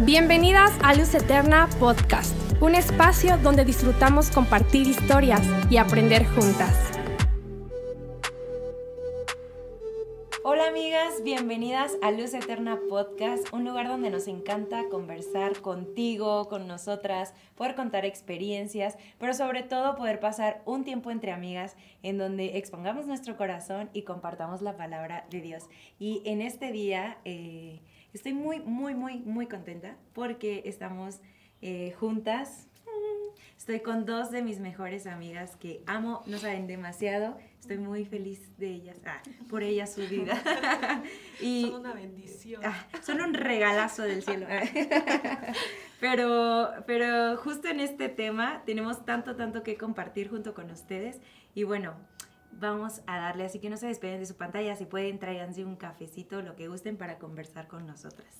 Bienvenidas a Luz Eterna Podcast, un espacio donde disfrutamos compartir historias y aprender juntas. Hola amigas, bienvenidas a Luz Eterna Podcast, un lugar donde nos encanta conversar contigo, con nosotras, poder contar experiencias, pero sobre todo poder pasar un tiempo entre amigas en donde expongamos nuestro corazón y compartamos la palabra de Dios. Y en este día... Eh, Estoy muy, muy, muy, muy contenta porque estamos eh, juntas. Estoy con dos de mis mejores amigas que amo, no saben demasiado. Estoy muy feliz de ellas, ah, por ellas su vida. y, son una bendición. Ah, son un regalazo del cielo. pero, pero justo en este tema tenemos tanto, tanto que compartir junto con ustedes. Y bueno, vamos a darle, así que no se despeguen de su pantalla, si pueden tráiganse un cafecito, lo que gusten para conversar con nosotras.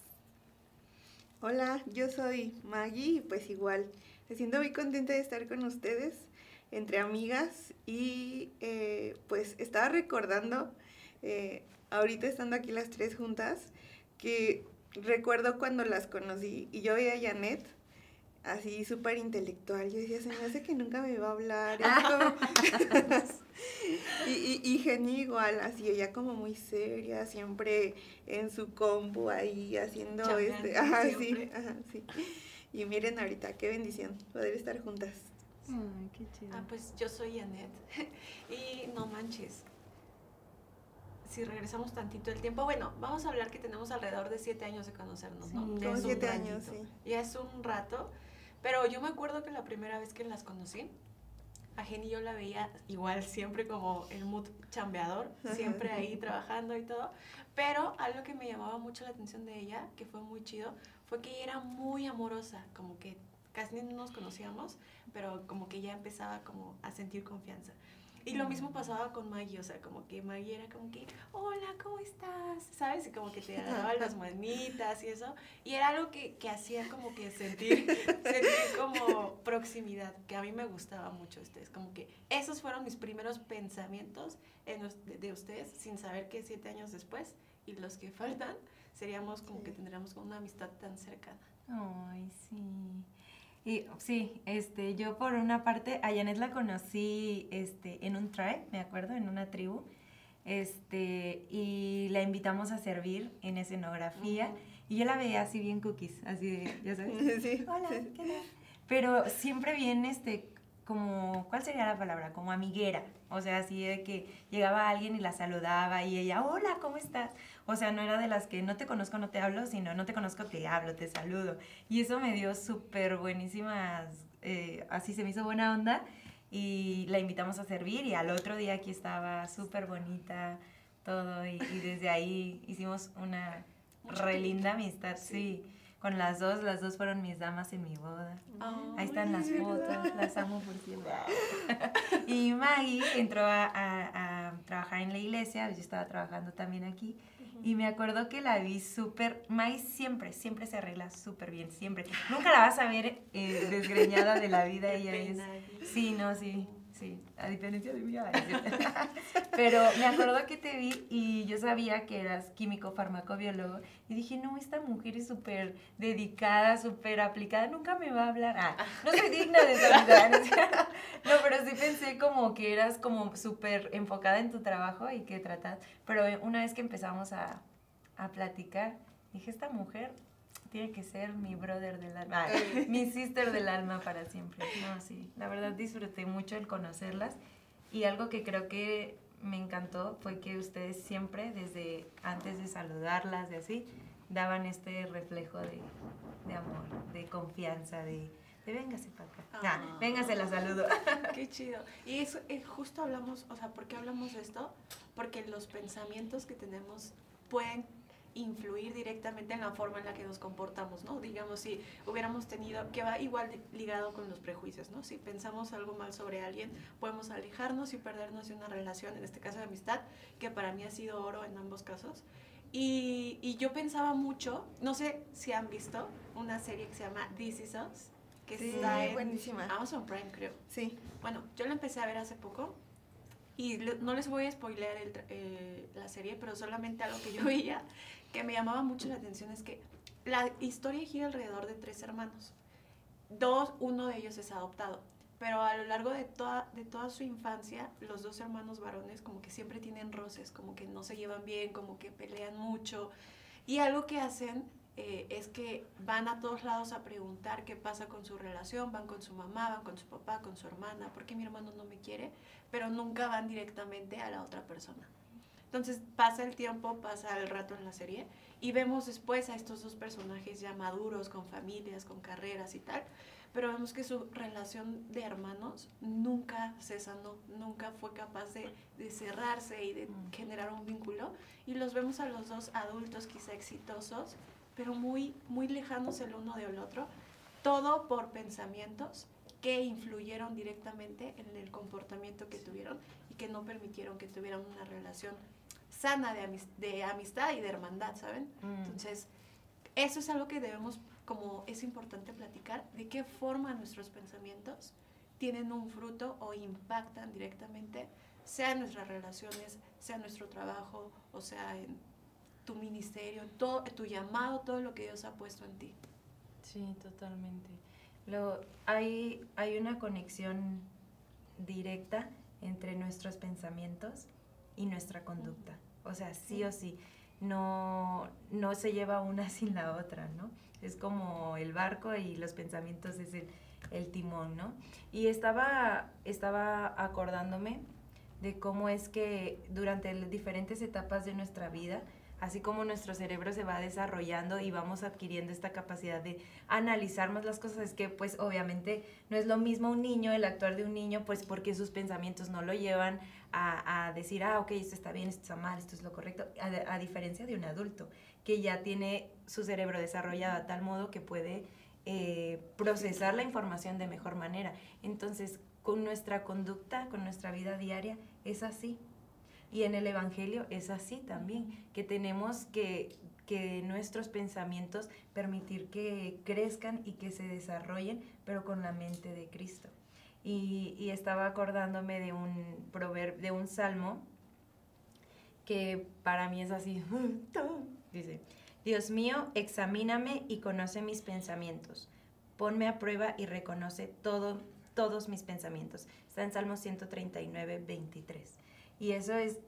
Hola, yo soy Maggie y pues igual, me siento muy contenta de estar con ustedes entre amigas y eh, pues estaba recordando, eh, ahorita estando aquí las tres juntas, que recuerdo cuando las conocí y yo veía a Janet así súper intelectual. Yo decía, se me hace que nunca me va a hablar. y, y, Jenny igual, así, ella como muy seria, siempre en su combo ahí haciendo este. Ajá, sí, ajá, sí. Y miren ahorita, qué bendición poder estar juntas. Ay, qué chido. Ah, pues yo soy Annette. y no manches. Si regresamos tantito el tiempo, bueno, vamos a hablar que tenemos alrededor de siete años de conocernos, ¿no? como siete años, sí. Ya es un rato. Pero yo me acuerdo que la primera vez que las conocí, a Jenny yo la veía igual siempre como el mood chambeador, siempre ahí trabajando y todo. Pero algo que me llamaba mucho la atención de ella, que fue muy chido, fue que ella era muy amorosa, como que casi no nos conocíamos, pero como que ya empezaba como a sentir confianza. Y lo mismo pasaba con Maggie, o sea, como que Maggie era como que, hola, ¿cómo estás? ¿Sabes? Y como que te agarraba las manitas y eso. Y era algo que, que hacía como que sentir, sentir como proximidad, que a mí me gustaba mucho ustedes. Como que esos fueron mis primeros pensamientos en de, de, ustedes, sin saber que siete años después y los que faltan, seríamos como que tendríamos una amistad tan cercana. Ay, sí. Y sí, este, yo por una parte, a Janet la conocí este, en un tribe, me acuerdo, en una tribu, este, y la invitamos a servir en escenografía, y yo la veía así bien cookies, así de, ya sabes, sí, hola, ¿qué tal? Pero siempre bien, este, como, ¿cuál sería la palabra? Como amiguera, o sea, así de que llegaba alguien y la saludaba y ella, hola, ¿cómo estás? O sea, no era de las que no te conozco, no te hablo, sino no te conozco, te hablo, te saludo. Y eso me dio súper buenísimas, eh, así se me hizo buena onda y la invitamos a servir y al otro día aquí estaba súper bonita todo y, desde ahí hicimos una re linda amistad, sí. Con las dos, las dos fueron mis damas en mi boda. Ahí están las fotos, las amo por siempre. y Maggie entró a, a, trabajar en la iglesia, yo estaba trabajando también aquí. Y me acuerdo que la vi súper, Mai siempre, siempre se arregla súper bien, siempre. Nunca la vas a ver eh, desgreñada de la vida, ella es... Sí, no, sí, sí, a diferencia de mí. Pero me acuerdo que te vi y yo sabía que eras químico farmacobiólogo y dije, no, esta mujer es súper dedicada, súper aplicada, nunca me va a hablar. Ah, no soy digna de saludar. no, pero sí pensé como que eras como súper enfocada en tu trabajo y que tratas. Pero una vez que empezamos a, a platicar, dije, esta mujer tiene que ser mi brother del alma, mi sister del alma para siempre. No, sí, la verdad disfruté mucho el conocerlas y algo que creo que me encantó fue que ustedes siempre, desde antes de saludarlas, de así, daban este reflejo de, de amor, de confianza, de, de véngase para acá. Ah. véngase, la saludo. Qué chido. Y eso, eh, justo hablamos, o sea, ¿por qué hablamos de esto? Porque los pensamientos que tenemos pueden influir directamente en la forma en la que nos comportamos, ¿no? Digamos, si hubiéramos tenido, que va igual ligado con los prejuicios, ¿no? Si pensamos algo mal sobre alguien, podemos alejarnos y perdernos de una relación, en este caso de amistad, que para mí ha sido oro en ambos casos. Y, y yo pensaba mucho, no sé si han visto una serie que se llama This Is Us, que está en buenísima. Amazon Prime, creo. Sí. Bueno, yo la empecé a ver hace poco y no les voy a spoilear el, eh, la serie, pero solamente algo que yo veía que me llamaba mucho la atención es que la historia gira alrededor de tres hermanos. Dos, uno de ellos es adoptado. Pero a lo largo de toda, de toda su infancia, los dos hermanos varones como que siempre tienen roces, como que no se llevan bien, como que pelean mucho. Y algo que hacen eh, es que van a todos lados a preguntar qué pasa con su relación, van con su mamá, van con su papá, con su hermana, ¿por qué mi hermano no me quiere? Pero nunca van directamente a la otra persona. Entonces pasa el tiempo, pasa el rato en la serie y vemos después a estos dos personajes ya maduros, con familias, con carreras y tal, pero vemos que su relación de hermanos nunca se sanó, nunca fue capaz de, de cerrarse y de Mm. generar un vínculo. Y los vemos a los dos adultos quizá exitosos, pero muy, muy lejanos el uno del otro, todo por pensamientos que influyeron directamente en el comportamiento que tuvieron y que no permitieron que tuvieran una relación sana de, amis- de amistad y de hermandad, ¿saben? Mm. Entonces, eso es algo que debemos, como es importante platicar, de qué forma nuestros pensamientos tienen un fruto o impactan directamente, sea en nuestras relaciones, sea en nuestro trabajo, o sea en tu ministerio, todo, tu llamado, todo lo que Dios ha puesto en ti. Sí, totalmente. Lo, hay, hay una conexión directa entre nuestros pensamientos y nuestra conducta. O sea, sí o sí, no, no se lleva una sin la otra, ¿no? Es como el barco y los pensamientos es el, el timón, ¿no? Y estaba, estaba acordándome de cómo es que durante las diferentes etapas de nuestra vida, así como nuestro cerebro se va desarrollando y vamos adquiriendo esta capacidad de analizar más las cosas, es que pues obviamente no es lo mismo un niño, el actuar de un niño, pues porque sus pensamientos no lo llevan a, a decir, ah, ok, esto está bien, esto está mal, esto es lo correcto, a, diferencia de un adulto que ya tiene su cerebro desarrollado a tal modo que puede eh, procesar la información de mejor manera. Entonces, con nuestra conducta, con nuestra vida diaria, es así. Y en el Evangelio es así también, que tenemos que, que nuestros pensamientos permitir que crezcan y que se desarrollen, pero con la mente de Cristo. Y, y estaba acordándome de un proverbio, de un salmo que para mí es así. Dice, Dios mío, examíname y conoce mis pensamientos. Ponme a prueba y reconoce todo, todos mis pensamientos. Está en Salmo 139, 23. Y eso es,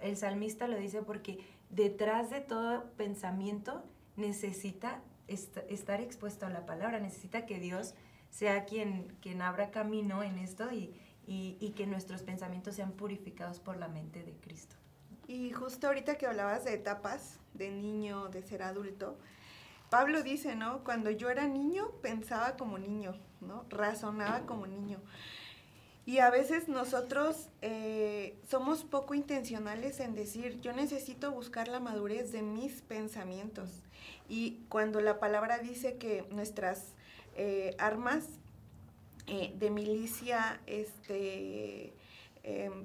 el salmista lo dice porque detrás de todo pensamiento necesita est- estar expuesto a la palabra, necesita que Dios sea quien, quien abra camino en esto y, y- y que nuestros pensamientos sean purificados por la mente de Cristo. Y justo ahorita que hablabas de etapas, de niño, de ser adulto, Pablo dice, ¿no? Cuando yo era niño, pensaba como niño, ¿no? Razonaba como niño. Y a veces nosotros eh, somos poco intencionales en decir, yo necesito buscar la madurez de mis pensamientos. Y cuando la palabra dice que nuestras eh, armas eh, de milicia este,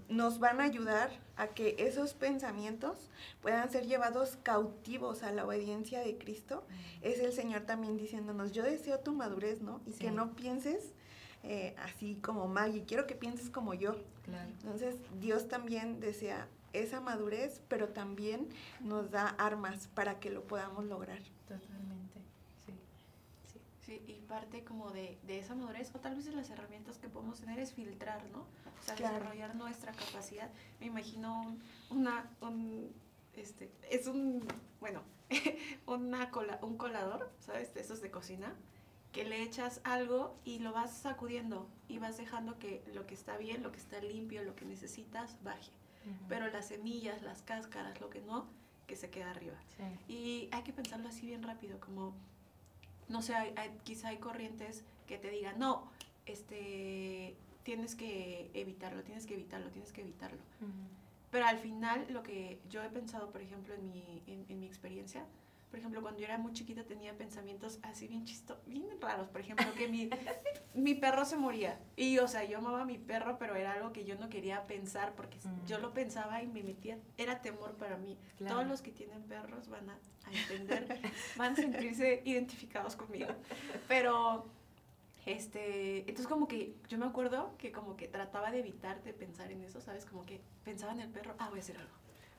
nos van a ayudar a que esos pensamientos puedan ser llevados cautivos a la obediencia de Cristo, es el Señor también diciéndonos, yo deseo tu madurez, ¿no? Y que no pienses eh, así como Maggie, quiero que pienses como yo. Claro. Entonces, Dios también desea esa madurez, pero también nos da armas para que lo podamos lograr. Totalmente, sí. sí. Sí, y parte como de, de esa madurez, o tal vez de las herramientas que podemos tener es filtrar, ¿no? O sea, Claro. desarrollar nuestra capacidad. Me imagino un, una, un, este, es un, bueno, una cola, un colador, ¿sabes? De esos de cocina, que le echas algo y lo vas sacudiendo y vas dejando que lo que está bien, lo que está limpio, lo que necesitas, baje. Pero las semillas, las cáscaras, lo que no, que se queda arriba. Sí. Y hay que pensarlo así bien rápido, como, no sé, hay- hay- quizá hay corrientes que te digan, no, este, tienes que evitarlo, tienes que evitarlo, tienes que evitarlo. Pero al final, lo que yo he pensado, por ejemplo, en mi, en, en mi experiencia, por ejemplo, cuando yo era muy chiquita tenía pensamientos así bien chisto, bien raros. Por ejemplo, que mi, mi perro se moría. Y, o sea, yo amaba a mi perro, pero era algo que yo no quería pensar porque Mm. yo lo pensaba y me metía, era temor para mí. Claro. Todos los que tienen perros van a, a entender, van a sentirse identificados conmigo. Pero, este, entonces como que yo me acuerdo que como que trataba de evitar de pensar en eso, ¿sabes? Como que pensaba en el perro, ah, voy a hacer algo,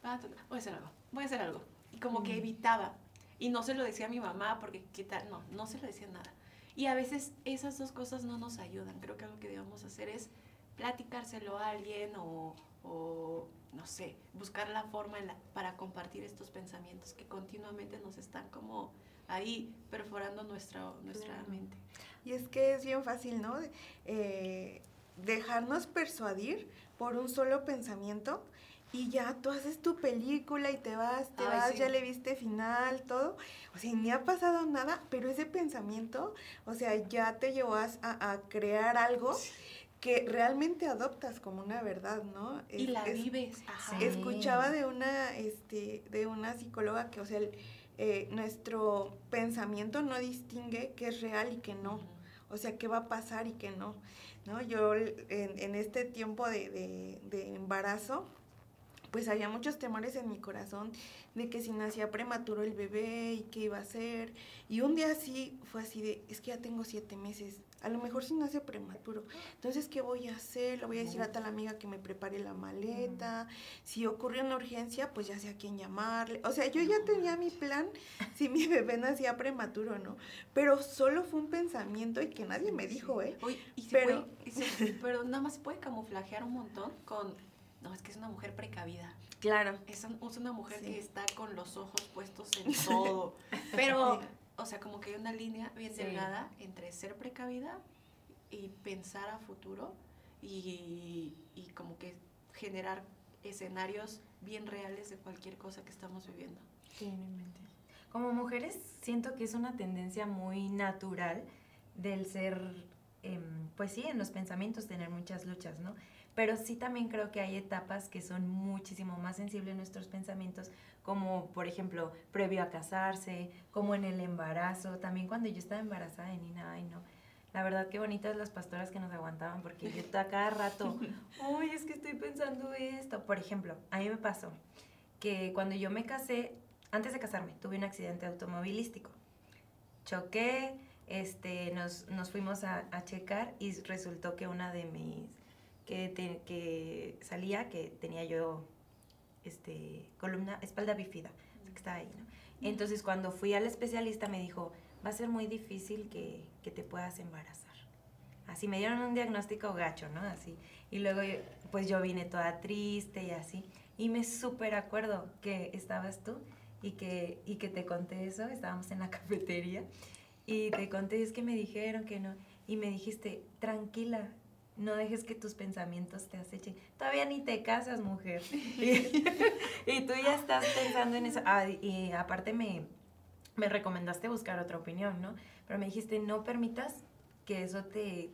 ah, voy a hacer algo, voy a hacer algo. Y como que Mm. evitaba. Y no se lo decía a mi mamá porque, ¿qué tal? No, no se lo decía nada. Y a veces esas dos cosas no nos ayudan. Creo que lo que debemos hacer es platicárselo a alguien o, o no sé, buscar la forma para compartir estos pensamientos que continuamente nos están como ahí perforando nuestra, nuestra mente. Y es que es bien fácil, ¿no? Eh, dejarnos persuadir por un solo pensamiento y ya tú haces tu película y te vas, te vas, ya le viste final, todo. O sea, ni ha pasado nada, pero ese pensamiento, o sea, ya te llevó a, crear algo. que realmente adoptas como una verdad, ¿no? y la vives. Escuchaba de una, este, de una psicóloga que, o sea, eh, nuestro pensamiento no distingue qué es real y qué no. O sea, qué va a pasar y qué no. ¿no? Yo en, este tiempo de, de embarazo, pues había muchos temores en mi corazón de que si nacía prematuro el bebé y qué iba a hacer. Y un día así fue así de, es que ya tengo siete meses, a lo mejor si nace prematuro. Entonces, ¿qué voy a hacer? Le voy a decir a tal amiga que me prepare la maleta. Si ocurre una urgencia, pues ya sé a quién llamarle. O sea, yo ya tenía mi plan si mi bebé nacía prematuro, ¿no? Pero solo fue un pensamiento y que nadie me dijo, ¿eh? pero, pero nada más puede camuflajear un montón con no, es que es una mujer precavida. Claro. Es, una mujer que está con los ojos puestos en todo. Pero, o sea, como que hay una línea bien delgada entre ser precavida y pensar a futuro y, y como que generar escenarios bien reales de cualquier cosa que estamos viviendo. Como mujeres siento que es una tendencia muy natural del ser, em, pues sí, en los pensamientos tener muchas luchas, ¿no? Pero sí también creo que hay etapas que son muchísimo más sensibles en nuestros pensamientos, como por ejemplo previo a casarse, como en el embarazo, también cuando yo estaba embarazada de Nina, ay no, la verdad qué bonitas las pastoras que nos aguantaban, porque yo a cada rato, uy, es que estoy pensando esto, por ejemplo, a mí me pasó que cuando yo me casé, antes de casarme, tuve un accidente automovilístico, choqué, este, nos, nos fuimos a, a checar y resultó que una de mis que, que salía, que tenía yo este, columna, espalda bífida, que estaba ahí, ¿no? Entonces cuando fui al especialista me dijo, va a ser muy difícil que, que te puedas embarazar. Así me dieron un diagnóstico gacho, ¿no? Así. Y luego pues yo vine toda triste y así. Y me súper acuerdo que estabas tú y que, y que te conté eso, estábamos en la cafetería y te conté, es que me dijeron que no. Y me dijiste, tranquila, no dejes que tus pensamientos te acechen. Todavía ni te casas, mujer. y, tú ya estás pensando en eso. Ah, y aparte me, me recomendaste buscar otra opinión, ¿no? Pero me dijiste, no permitas que eso te,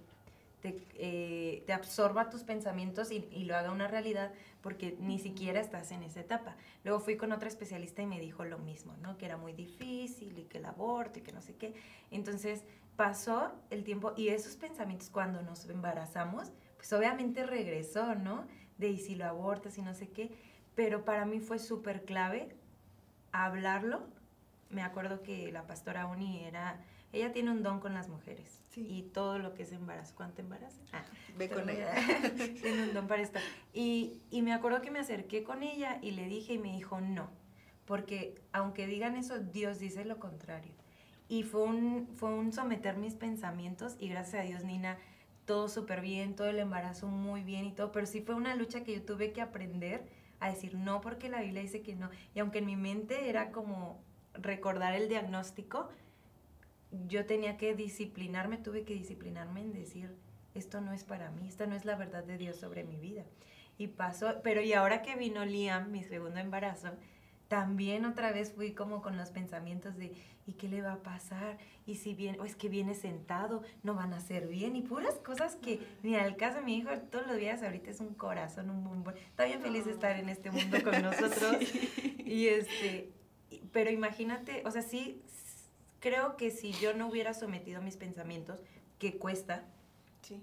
te, eh, te absorba tus pensamientos y, y, lo haga una realidad porque ni siquiera estás en esa etapa. Luego fui con otra especialista y me dijo lo mismo, ¿no? Que era muy difícil y que el aborto y que no sé qué. Entonces, pasó el tiempo y esos pensamientos cuando nos embarazamos, pues obviamente regresó, ¿no? De y si lo abortas y no sé qué, pero para mí fue súper clave hablarlo. Me acuerdo que la pastora Uni era, ella tiene un don con las mujeres y todo lo que es embarazo, ¿cuánto embarazo? Ah, Ve con ella. tiene un don para esto. Y, y me acuerdo que me acerqué con ella y le dije y me dijo no, porque aunque digan eso, Dios dice lo contrario. Y fue un, fue un someter mis pensamientos y gracias a Dios, Nina, todo súper bien, todo el embarazo muy bien y todo, pero sí fue una lucha que yo tuve que aprender a decir no porque la Biblia dice que no. Y aunque en mi mente era como recordar el diagnóstico, yo tenía que disciplinarme, tuve que disciplinarme en decir, esto no es para mí, esta no es la verdad de Dios sobre mi vida. Y pasó, pero y ahora que vino Liam, mi segundo embarazo, también otra vez fui como con los pensamientos de, ¿y qué le va a pasar? Y si viene, o es que viene sentado, no van a ser bien, y puras cosas que ni al caso mi hijo todos los días ahorita es un corazón, un bombón. Está bien feliz de estar en este mundo con nosotros. Y este, pero imagínate, o sea, sí, creo que si yo no hubiera sometido mis pensamientos, que cuesta, sí.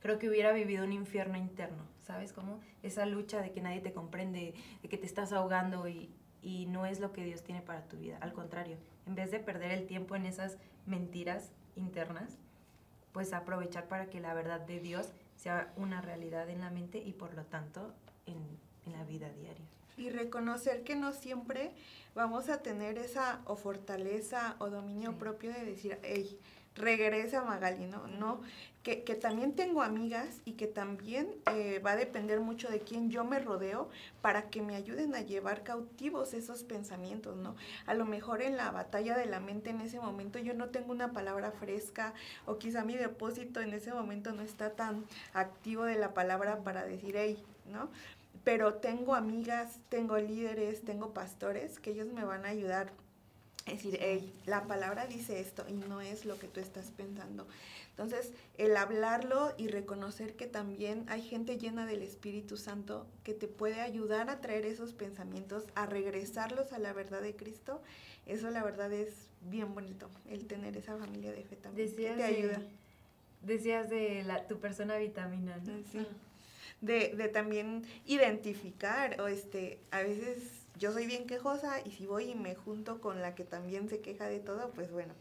creo que hubiera vivido un infierno interno, ¿sabes cómo? Esa lucha de que nadie te comprende, de que te estás ahogando y, y no es lo que Dios tiene para tu vida. Al contrario, en vez de perder el tiempo en esas mentiras internas, pues aprovechar para que la verdad de Dios sea una realidad en la mente y por lo tanto en, en la vida diaria. Y reconocer que no siempre vamos a tener esa o fortaleza o dominio propio de decir, hey, regresa Magali, ¿no? No, que, que también tengo amigas y que también eh, va a depender mucho de quién yo me rodeo para que me ayuden a llevar cautivos esos pensamientos, ¿no? A lo mejor en la batalla de la mente en ese momento yo no tengo una palabra fresca o quizá mi depósito en ese momento no está tan activo de la palabra para decir, hey, ¿no? Pero tengo amigas, tengo líderes, tengo pastores que ellos me van a ayudar es decir, hey, la palabra dice esto y no es lo que tú estás pensando. Entonces, el hablarlo y reconocer que también hay gente llena del Espíritu Santo que te puede ayudar a traer esos pensamientos, a regresarlos a la verdad de Cristo, eso la verdad es bien bonito, el tener esa familia de fe también. Decías que te ayuda. decías de la, tu persona vitamina, ¿no? Sí. De, de también identificar, o este, a veces yo soy bien quejosa y si voy y me junto con la que también se queja de todo, pues bueno,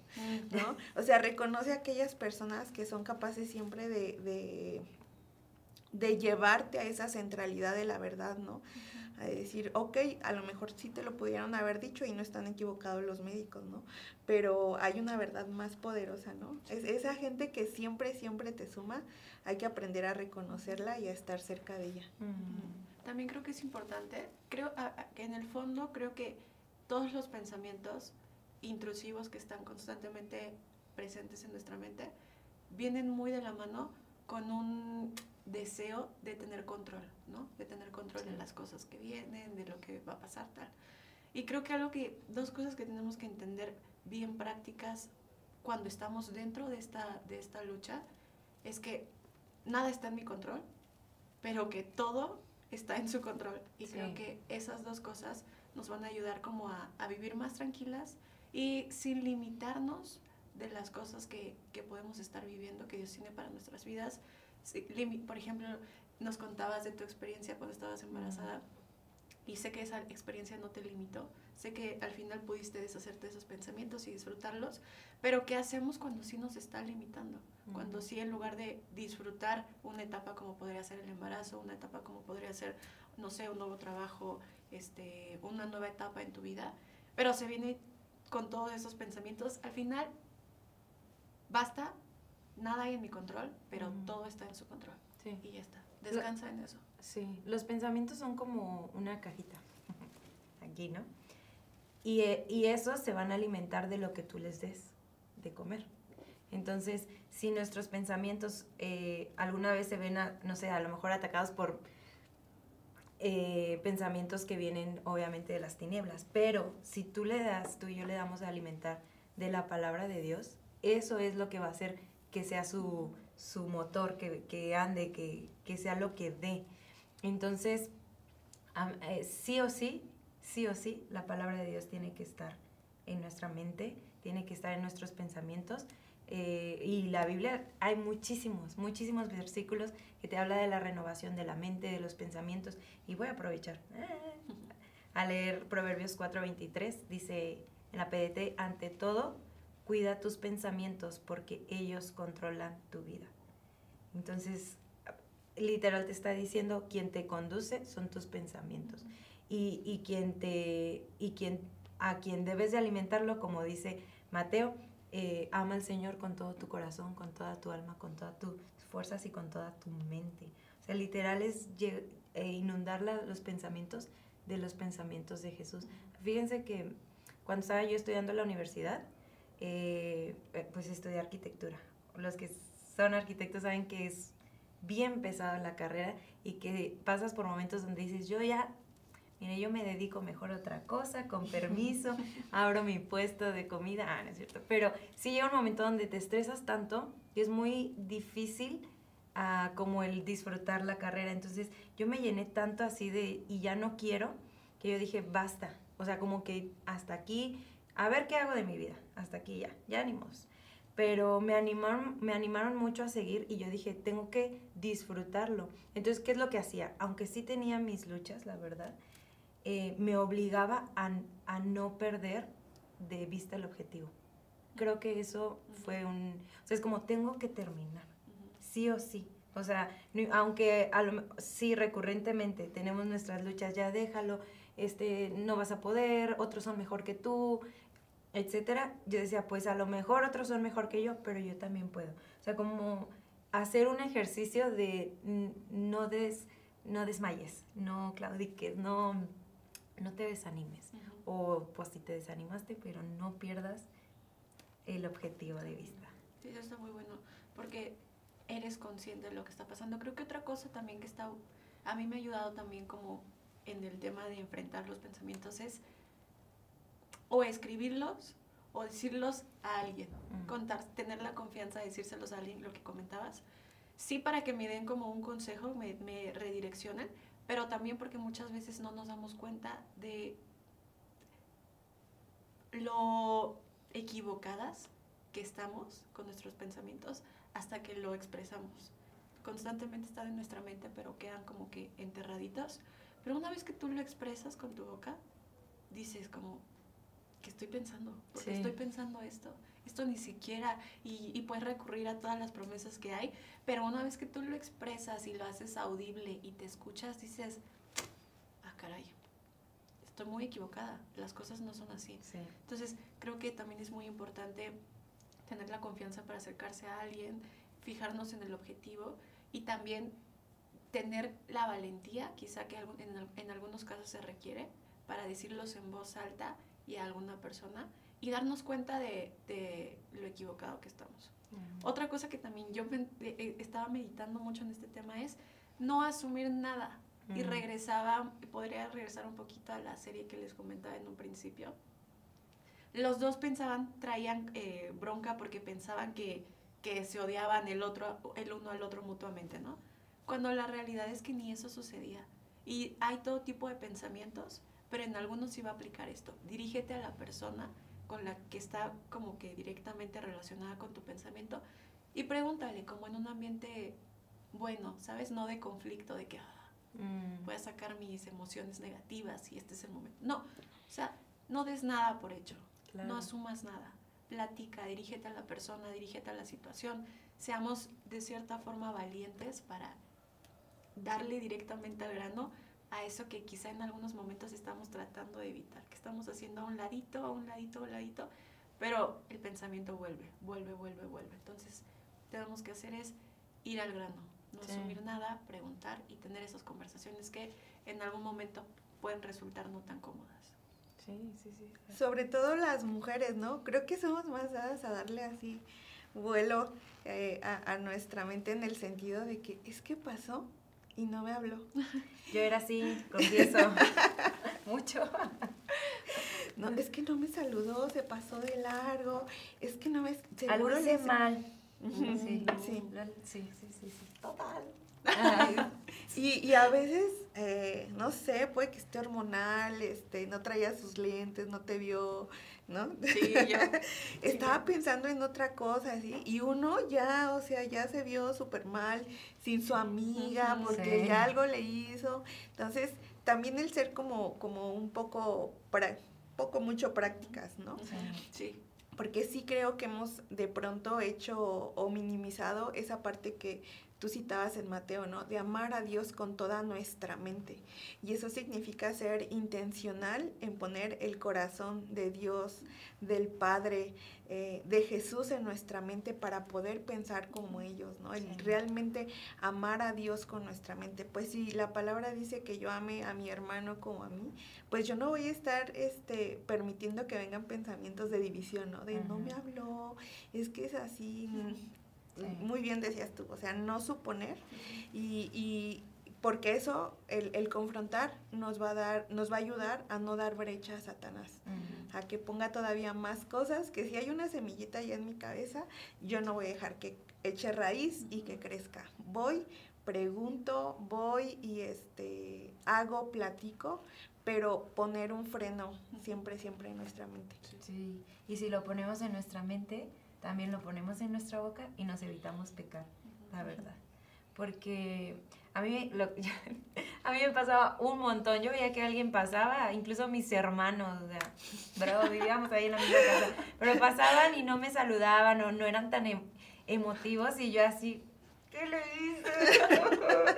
¿no? O sea, reconoce a aquellas personas que son capaces siempre de, de, de llevarte a esa centralidad de la verdad, ¿no? A decir, ok, a lo mejor sí te lo pudieron haber dicho y no están equivocados los médicos, ¿no? Pero hay una verdad más poderosa, ¿no? Es esa gente que siempre, siempre te suma, hay que aprender a reconocerla y a estar cerca de ella. También creo que es importante, creo que en el fondo creo que todos los pensamientos intrusivos que están constantemente presentes en nuestra mente vienen muy de la mano con un deseo de tener control, ¿no? De tener control de las cosas que vienen, de lo que va a pasar, tal. Y creo que algo que, dos cosas que tenemos que entender bien prácticas cuando estamos dentro de esta, de esta lucha es que nada está en mi control, pero que todo está en su control. Y creo que esas dos cosas nos van a ayudar como a, a, vivir más tranquilas y sin limitarnos de las cosas que, que podemos estar viviendo, que Dios tiene para nuestras vidas. Por ejemplo, nos contabas de tu experiencia cuando estabas embarazada y sé que esa experiencia no te limitó, sé que al final pudiste deshacerte de esos pensamientos y disfrutarlos, pero ¿qué hacemos cuando sí nos está limitando? Cuando sí en lugar de disfrutar una etapa como podría ser el embarazo, una etapa como podría ser, no sé, un nuevo trabajo, este, una nueva etapa en tu vida, pero se viene con todos esos pensamientos, al final basta, nada hay en mi control, pero todo está en su control. Sí. Y ya está. Descansa en eso. Sí, los pensamientos son como una cajita, aquí, ¿no? Y, eh, y esos se van a alimentar de lo que tú les des de comer. Entonces, si nuestros pensamientos eh, alguna vez se ven, no sé, a lo mejor atacados por eh, pensamientos que vienen obviamente de las tinieblas, pero si tú le das, tú y yo le damos a alimentar de la palabra de Dios, eso es lo que va a hacer que sea su, su motor, que, que ande, que, que, sea lo que dé. Entonces, eh, sí o sí, sí o sí, la palabra de Dios tiene que estar en nuestra mente, tiene que estar en nuestros pensamientos. Eh, y la Biblia hay muchísimos, muchísimos versículos que te habla de la renovación de la mente, de los pensamientos. Y voy a aprovechar eh, a leer Proverbios 4:23. Dice en la PDT, ante todo, cuida tus pensamientos porque ellos controlan tu vida. Entonces, literal te está diciendo, quien te conduce son tus pensamientos. Y, y, quien te, y quien, a quien debes de alimentarlo, como dice Mateo, eh, ama al Señor con todo tu corazón, con toda tu alma, con todas tus fuerzas y con toda tu mente. O sea, literal es eh, inundar los pensamientos de los pensamientos de Jesús. Fíjense que cuando estaba yo estudiando en la universidad, eh, pues estudié arquitectura. Los que son arquitectos saben que es bien pesada la carrera y que pasas por momentos donde dices, yo ya, mire, yo me dedico mejor a otra cosa, con permiso, abro mi puesto de comida, ah, no es cierto, pero sí llega un momento donde te estresas tanto y es muy difícil uh, como el disfrutar la carrera, entonces yo me llené tanto así de, y ya no quiero, que yo dije, basta, o sea, como que hasta aquí, a ver qué hago de mi vida, hasta aquí ya, ya ánimos pero me animaron, me animaron mucho a seguir y yo dije, tengo que disfrutarlo. Entonces, ¿qué es lo que hacía? Aunque sí tenía mis luchas, la verdad, eh, me obligaba a, a, no perder de vista el objetivo. Creo que eso fue un... O sea, es como, tengo que terminar, sí o sí. O sea, aunque a lo, sí recurrentemente tenemos nuestras luchas, ya déjalo, este, no vas a poder, otros son mejor que tú, etcétera. Yo decía, pues a lo mejor otros son mejor que yo, pero yo también puedo. O sea, como hacer un ejercicio de no, des, no desmayes, no claudiques, no, no te desanimes. O pues si te desanimaste, pero no pierdas el objetivo de vista. Sí, eso está muy bueno, porque eres consciente de lo que está pasando. Creo que otra cosa también que está, a mí me ha ayudado también como en el tema de enfrentar los pensamientos es o escribirlos o decirlos a alguien, contar, tener la confianza de decírselos a alguien, lo que comentabas. Sí para que me den como un consejo, me, me redireccionen, pero también porque muchas veces no nos damos cuenta de lo equivocadas que estamos con nuestros pensamientos hasta que lo expresamos. Constantemente están en nuestra mente, pero quedan como que enterraditos. Pero una vez que tú lo expresas con tu boca, dices como, ¿qué estoy pensando? ¿Por qué estoy pensando esto? Esto ni siquiera, y, y, puedes recurrir a todas las promesas que hay, pero una vez que tú lo expresas y lo haces audible y te escuchas, dices, ah, caray, estoy muy equivocada, las cosas no son así. Entonces, creo que también es muy importante tener la confianza para acercarse a alguien, fijarnos en el objetivo y también tener la valentía, quizá que en, algunos casos se requiere, para decirlos en voz alta y a alguna persona y darnos cuenta de, lo equivocado que estamos. Otra cosa que también yo eh, eh, estaba meditando mucho en este tema es no asumir nada. Y regresaba, podría regresar un poquito a la serie que les comentaba en un principio. Los dos pensaban, traían eh, bronca porque pensaban que, que se odiaban el, otro, el uno al otro mutuamente, ¿no? Cuando la realidad es que ni eso sucedía. Y hay todo tipo de pensamientos, pero en algunos sí va a aplicar esto. Dirígete a la persona con la que está como que directamente relacionada con tu pensamiento y pregúntale como en un ambiente bueno, ¿sabes? No de conflicto, de que mm. voy a sacar mis emociones negativas y este es el momento. No, o sea, no des nada por hecho, no asumas nada. Platica, dirígete a la persona, dirígete a la situación. Seamos de cierta forma valientes para darle directamente al grano a eso que quizá en algunos momentos estamos tratando de evitar, que estamos haciendo a un ladito, a un ladito, a un ladito, pero el pensamiento vuelve, vuelve, vuelve, vuelve. Entonces, tenemos que hacer es ir al grano, no asumir nada, preguntar y tener esas conversaciones que en algún momento pueden resultar no tan cómodas. Sí, sí, sí. Sobre todo las mujeres, ¿no? Creo que somos más dadas a darle así vuelo eh, a, a, nuestra mente en el sentido de que es que pasó y no me habló. Yo era así, confieso, mucho. No, es que no me saludó, se pasó de largo, es que no me... Algo hice mal. sí, sí, sí, sí, sí, total. y, y, a veces, eh, no sé, puede que esté hormonal, este, no traía sus lentes, no te vio, ¿no? Sí, yo. Estaba pensando en otra cosa, así, y uno ya, o sea, ya se vio súper mal, sin su amiga, porque ya algo le hizo. Entonces, también el ser como, como un poco, para, poco mucho prácticas, ¿no? Sí. Porque sí creo que hemos de pronto hecho o minimizado esa parte que tú citabas en Mateo, ¿no? De amar a Dios con toda nuestra mente. Y eso significa ser intencional en poner el corazón de Dios, del Padre, eh, de Jesús en nuestra mente para poder pensar como ellos, ¿no? El realmente amar a Dios con nuestra mente. Pues si la palabra dice que yo ame a mi hermano como a mí, pues yo no voy a estar este, permitiendo que vengan pensamientos de división, ¿no? De no me habló, es que es así muy bien decías tú, o sea, no suponer y, y porque eso, el, el, confrontar, nos va a dar, nos va a ayudar a no dar brecha a Satanás, a que ponga todavía más cosas, que si hay una semillita ya en mi cabeza, yo no voy a dejar que eche raíz y que crezca. Voy, pregunto, voy y este hago, platico, pero poner un freno siempre, siempre en nuestra mente. Sí, y si lo ponemos en nuestra mente, también lo ponemos en nuestra boca y nos evitamos pecar, la verdad. Porque a mí, a mí me pasaba un montón. Yo veía que alguien pasaba, incluso mis hermanos, o sea, bro, vivíamos ahí en la misma casa, pero pasaban y no me saludaban o no eran tan em, emotivos y yo así, ¿qué le hice?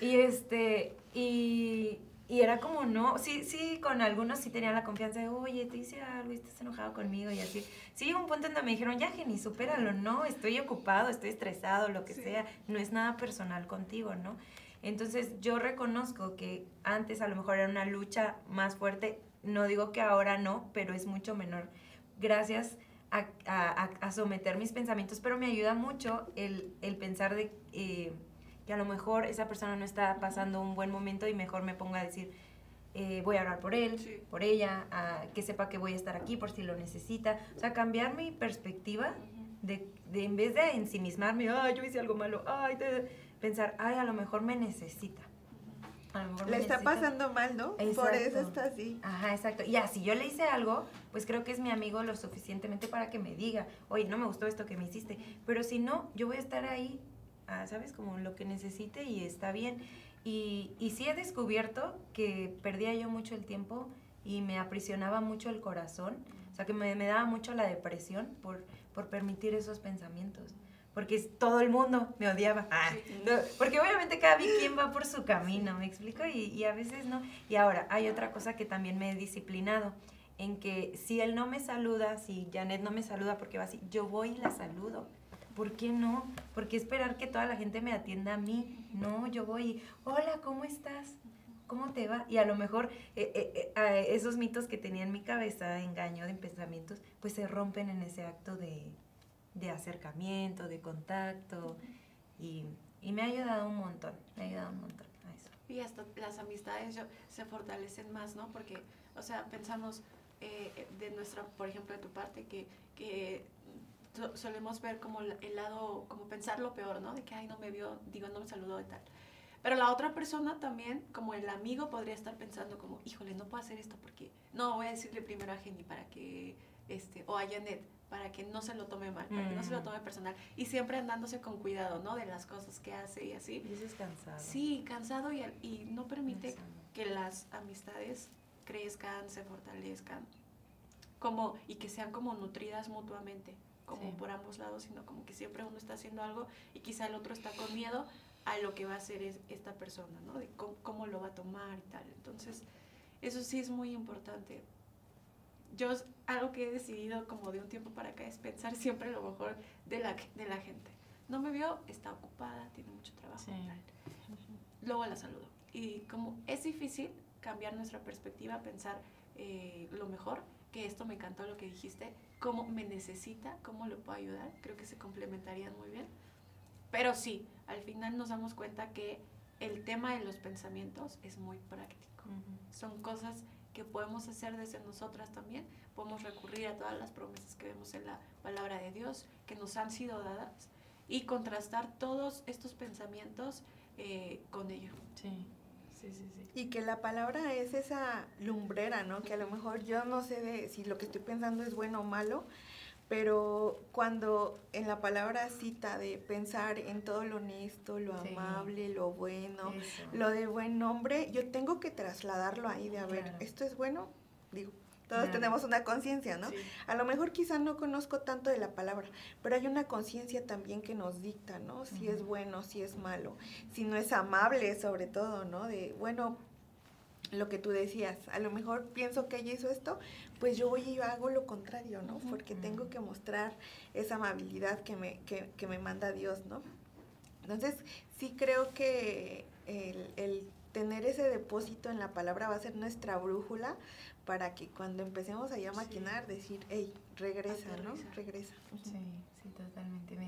y este, y y era como, no, sí, sí, con algunos sí tenía la confianza de, oye, te hice algo estás enojado conmigo y así. Sí, un punto en donde me dijeron, ya, Jenny, supéralo, no, estoy ocupado, estoy estresado, lo que sea, no es nada personal contigo, ¿no? Entonces yo reconozco que antes a lo mejor era una lucha más fuerte, no digo que ahora no, pero es mucho menor. Gracias a, a, a someter mis pensamientos, pero me ayuda mucho el, el pensar de... Eh, que a lo mejor esa persona no está pasando un buen momento y mejor me ponga a decir, eh, voy a hablar por él, por ella, que sepa que voy a estar aquí por si lo necesita. O sea, cambiar mi perspectiva de, de en vez de ensimismarme, ay, yo hice algo malo, ay, pensar, ay, a lo mejor me necesita. le está pasando mal, ¿no? Por eso está así. Ajá, exacto. Y si yo le hice algo, pues creo que es mi amigo lo suficientemente para que me diga, oye, no me gustó esto que me hiciste. Pero si no, yo voy a estar ahí ¿sabes? Como lo que necesite y está bien. Y, y sí he descubierto que perdía yo mucho el tiempo y me aprisionaba mucho el corazón, o sea, que me, me daba mucho la depresión por, por permitir esos pensamientos porque todo el mundo me odiaba. Ah, porque obviamente cada quien va por su camino, ¿me explico? Y, y, a veces no. Y ahora, hay otra cosa que también me he disciplinado, en que si él no me saluda, si Janet no me saluda porque va así, yo voy y la saludo. ¿Por qué no? ¿Por qué esperar que toda la gente me atienda a mí? No, yo voy, hola, ¿cómo estás? ¿Cómo te va? Y a lo mejor eh, eh, eh, esos mitos que tenía en mi cabeza, engaño de pensamientos, pues se rompen en ese acto de, acercamiento, de contacto. Y, me ha ayudado un montón, me ha ayudado un montón a eso. Y hasta las amistades se fortalecen más, ¿no? Porque, o sea, pensamos de nuestra, por ejemplo, de tu parte, que, que solemos ver como el lado, como pensar lo peor, ¿no? De que, ay, no me vio, digo, no me saludó y tal. Pero la otra persona también, como el amigo, podría estar pensando como, híjole, no puedo hacer esto porque, no, voy a decirle primero a Jenny para que, este, o a Janet, para que no se lo tome mal, para que no se lo mm. tome personal. Y siempre andándose con cuidado, ¿no? De las cosas que hace y así. Y eso es cansado. Sí, cansado y, y no permite que las amistades crezcan, se fortalezcan, como, y que sean como nutridas mutuamente como por ambos lados, sino como que siempre uno está haciendo algo y quizá el otro está con miedo a lo que va a hacer es esta persona, ¿no? De cómo, lo va a tomar y tal. Entonces, eso sí es muy importante. Yo algo que he decidido como de un tiempo para acá es pensar siempre lo mejor de la, de la gente. No me vio, está ocupada, tiene mucho trabajo. Luego la saludo. Y como es difícil cambiar nuestra perspectiva, pensar eh, lo mejor, que esto me encantó lo que dijiste, cómo me necesita, cómo lo puedo ayudar. Creo que se complementarían muy bien. Pero sí, al final nos damos cuenta que el tema de los pensamientos es muy práctico. Son cosas que podemos hacer desde nosotras también. Podemos recurrir a todas las promesas que vemos en la palabra de Dios, que nos han sido dadas, y contrastar todos estos pensamientos eh, con ello. Sí. Sí, sí, sí. Y que la palabra es esa lumbrera, ¿no? Que a lo mejor yo no sé de si lo que estoy pensando es bueno o malo, pero cuando en la palabra cita de pensar en todo lo honesto, lo amable, lo bueno, lo de buen nombre, yo tengo que trasladarlo ahí de, a ver, esto es bueno, digo, todos tenemos una conciencia, ¿no? A lo mejor quizá no conozco tanto de la palabra, pero hay una conciencia también que nos dicta, ¿no? Si es bueno, si es malo, si no es amable sobre todo, ¿no? De, bueno, lo que tú decías, a lo mejor pienso que ella hizo esto, pues yo voy y yo hago lo contrario, ¿no? Porque tengo que mostrar esa amabilidad que me, que, que me manda Dios, ¿no? Entonces, sí creo que el, el tener ese depósito en la palabra va a ser nuestra brújula para que cuando empecemos a maquinar, decir, hey, regresa, ¿no? Regresa. Sí, sí, totalmente.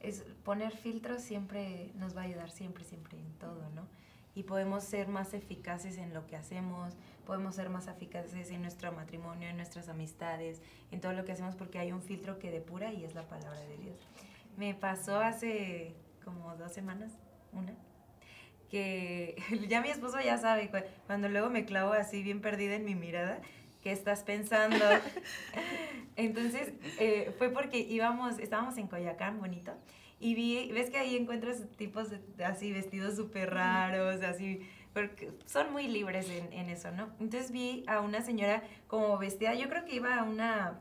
es, poner filtros siempre nos va a ayudar, siempre, siempre en todo, ¿no? Y podemos ser más eficaces en lo que hacemos, podemos ser más eficaces en nuestro matrimonio, en nuestras amistades, en todo lo que hacemos, porque hay un filtro que depura y es la palabra de Dios. Me pasó hace como dos semanas, una, que ya mi esposo ya sabe, cuando luego me clavo así bien perdida en mi mirada, ¿qué estás pensando? Entonces, eh, fue porque íbamos, estábamos en Coyacán, bonito, y vi, ves que ahí encuentras tipos de, así vestidos súper raros, así, porque son muy libres en, en, eso, ¿no? Entonces vi a una señora como vestida, yo creo que iba a una,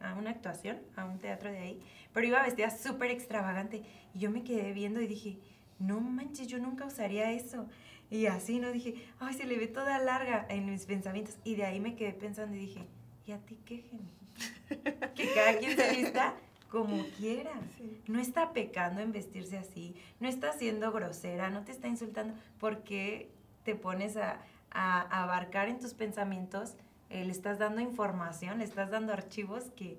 a una actuación, a un teatro de ahí, pero iba vestida súper extravagante, y yo me quedé viendo y dije, no manches, yo nunca usaría eso. Y así, ¿no? Dije, ay, se le ve toda larga en mis pensamientos. Y de ahí me quedé pensando y dije, ¿y a ti qué, que cada quien se vista como quiera. No está pecando en vestirse así, no está siendo grosera, no te está insultando, porque te pones a, abarcar en tus pensamientos, eh, le estás dando información, le estás dando archivos que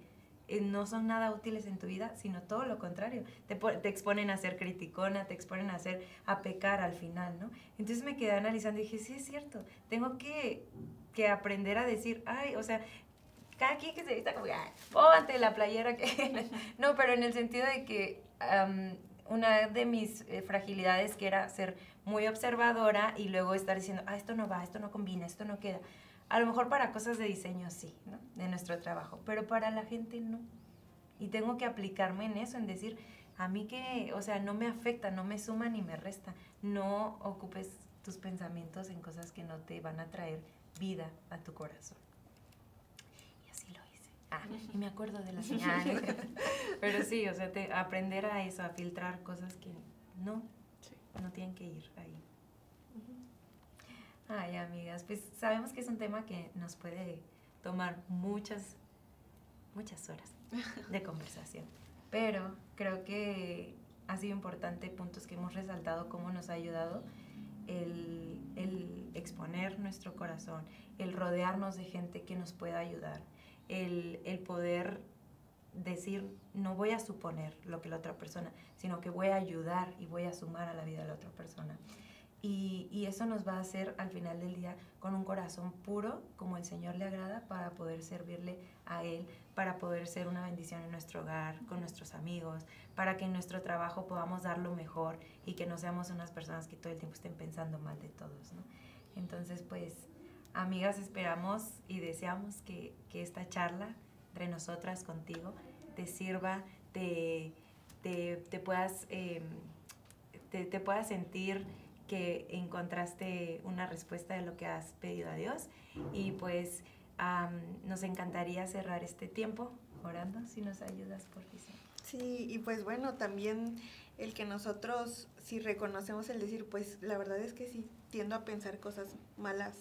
no son nada útiles en tu vida, sino todo lo contrario. Te, te, exponen a ser criticona, te exponen a ser, a pecar al final, ¿no? Entonces me quedé analizando y dije, sí es cierto, tengo que, que aprender a decir, ay, o sea, cada quien que se vista como, ay, póngate la playera que... no, pero en el sentido de que una de mis eh, fragilidades que era ser muy observadora y luego estar diciendo, ah, esto no va, esto no combina, esto no queda. A lo mejor para cosas de diseño sí, ¿no? De nuestro trabajo, pero para la gente no. Y tengo que aplicarme en eso, en decir, a mí que, o sea, no me afecta, no me suma ni me resta. No ocupes tus pensamientos en cosas que no te van a traer vida a tu corazón. Ah, y me acuerdo de la señal. Pero sí, o sea, te, aprender a eso, a filtrar cosas que no, no tienen que ir ahí. Ay, amigas, pues sabemos que es un tema que nos puede tomar muchas, muchas horas de conversación. Pero creo que ha sido importante puntos que hemos resaltado, cómo nos ha ayudado el, el exponer nuestro corazón, el rodearnos de gente que nos pueda ayudar el, poder decir, no voy a suponer lo que la otra persona, sino que voy a ayudar y voy a sumar a la vida de la otra persona. Y, y, eso nos va a hacer al final del día con un corazón puro, como el Señor le agrada, para poder servirle a Él, para poder ser una bendición en nuestro hogar, con nuestros amigos, para que en nuestro trabajo podamos dar lo mejor y que no seamos unas personas que todo el tiempo estén pensando mal de todos. ¿no? Entonces, pues Amigas, esperamos y deseamos que, esta charla entre nosotras contigo te sirva, te, te, puedas, em, te, puedas sentir que encontraste una respuesta de lo que has pedido a Dios. Y pues nos encantaría cerrar este tiempo orando, si nos ayudas, por favor. Sí, y pues bueno, también el que nosotros, si reconocemos el decir, pues la verdad es que sí tiendo a pensar cosas malas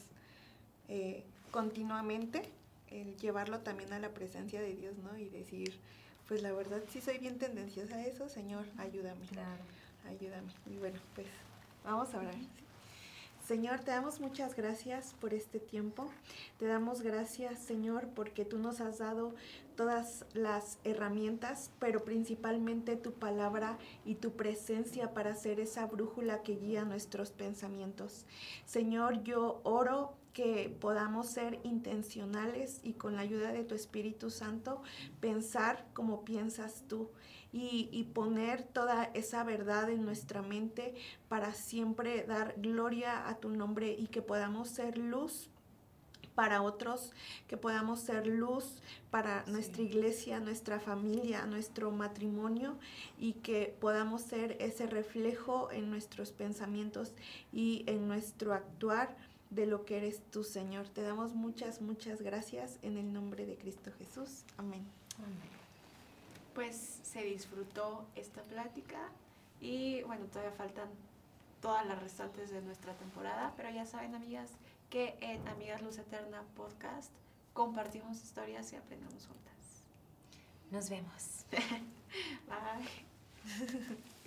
eh, continuamente, el llevarlo también a la presencia de Dios, ¿no? Y decir, pues la verdad sí soy bien tendenciosa a eso, Señor, ayúdame. Claro. Ayúdame. Y bueno, pues vamos a orar. Señor, te damos muchas gracias por este tiempo. Te damos gracias, Señor, porque tú nos has dado todas las herramientas, pero principalmente tu palabra y tu presencia para ser esa brújula que guía nuestros pensamientos. Señor, yo oro que podamos ser intencionales y con la ayuda de tu Espíritu Santo pensar como piensas tú y, poner toda esa verdad en nuestra mente para siempre dar gloria a tu nombre y que podamos ser luz para otros, que podamos ser luz para nuestra iglesia, nuestra familia, nuestro matrimonio y que podamos ser ese reflejo en nuestros pensamientos y en nuestro actuar de lo que eres tú, Señor. Te damos muchas, muchas gracias en el nombre de Cristo Jesús. Amén. Pues se disfrutó esta plática y bueno, todavía faltan todas las restantes de nuestra temporada, pero ya saben, amigas, que en Amigas Luz Eterna Podcast compartimos historias y aprendemos juntas. Nos vemos. Bye.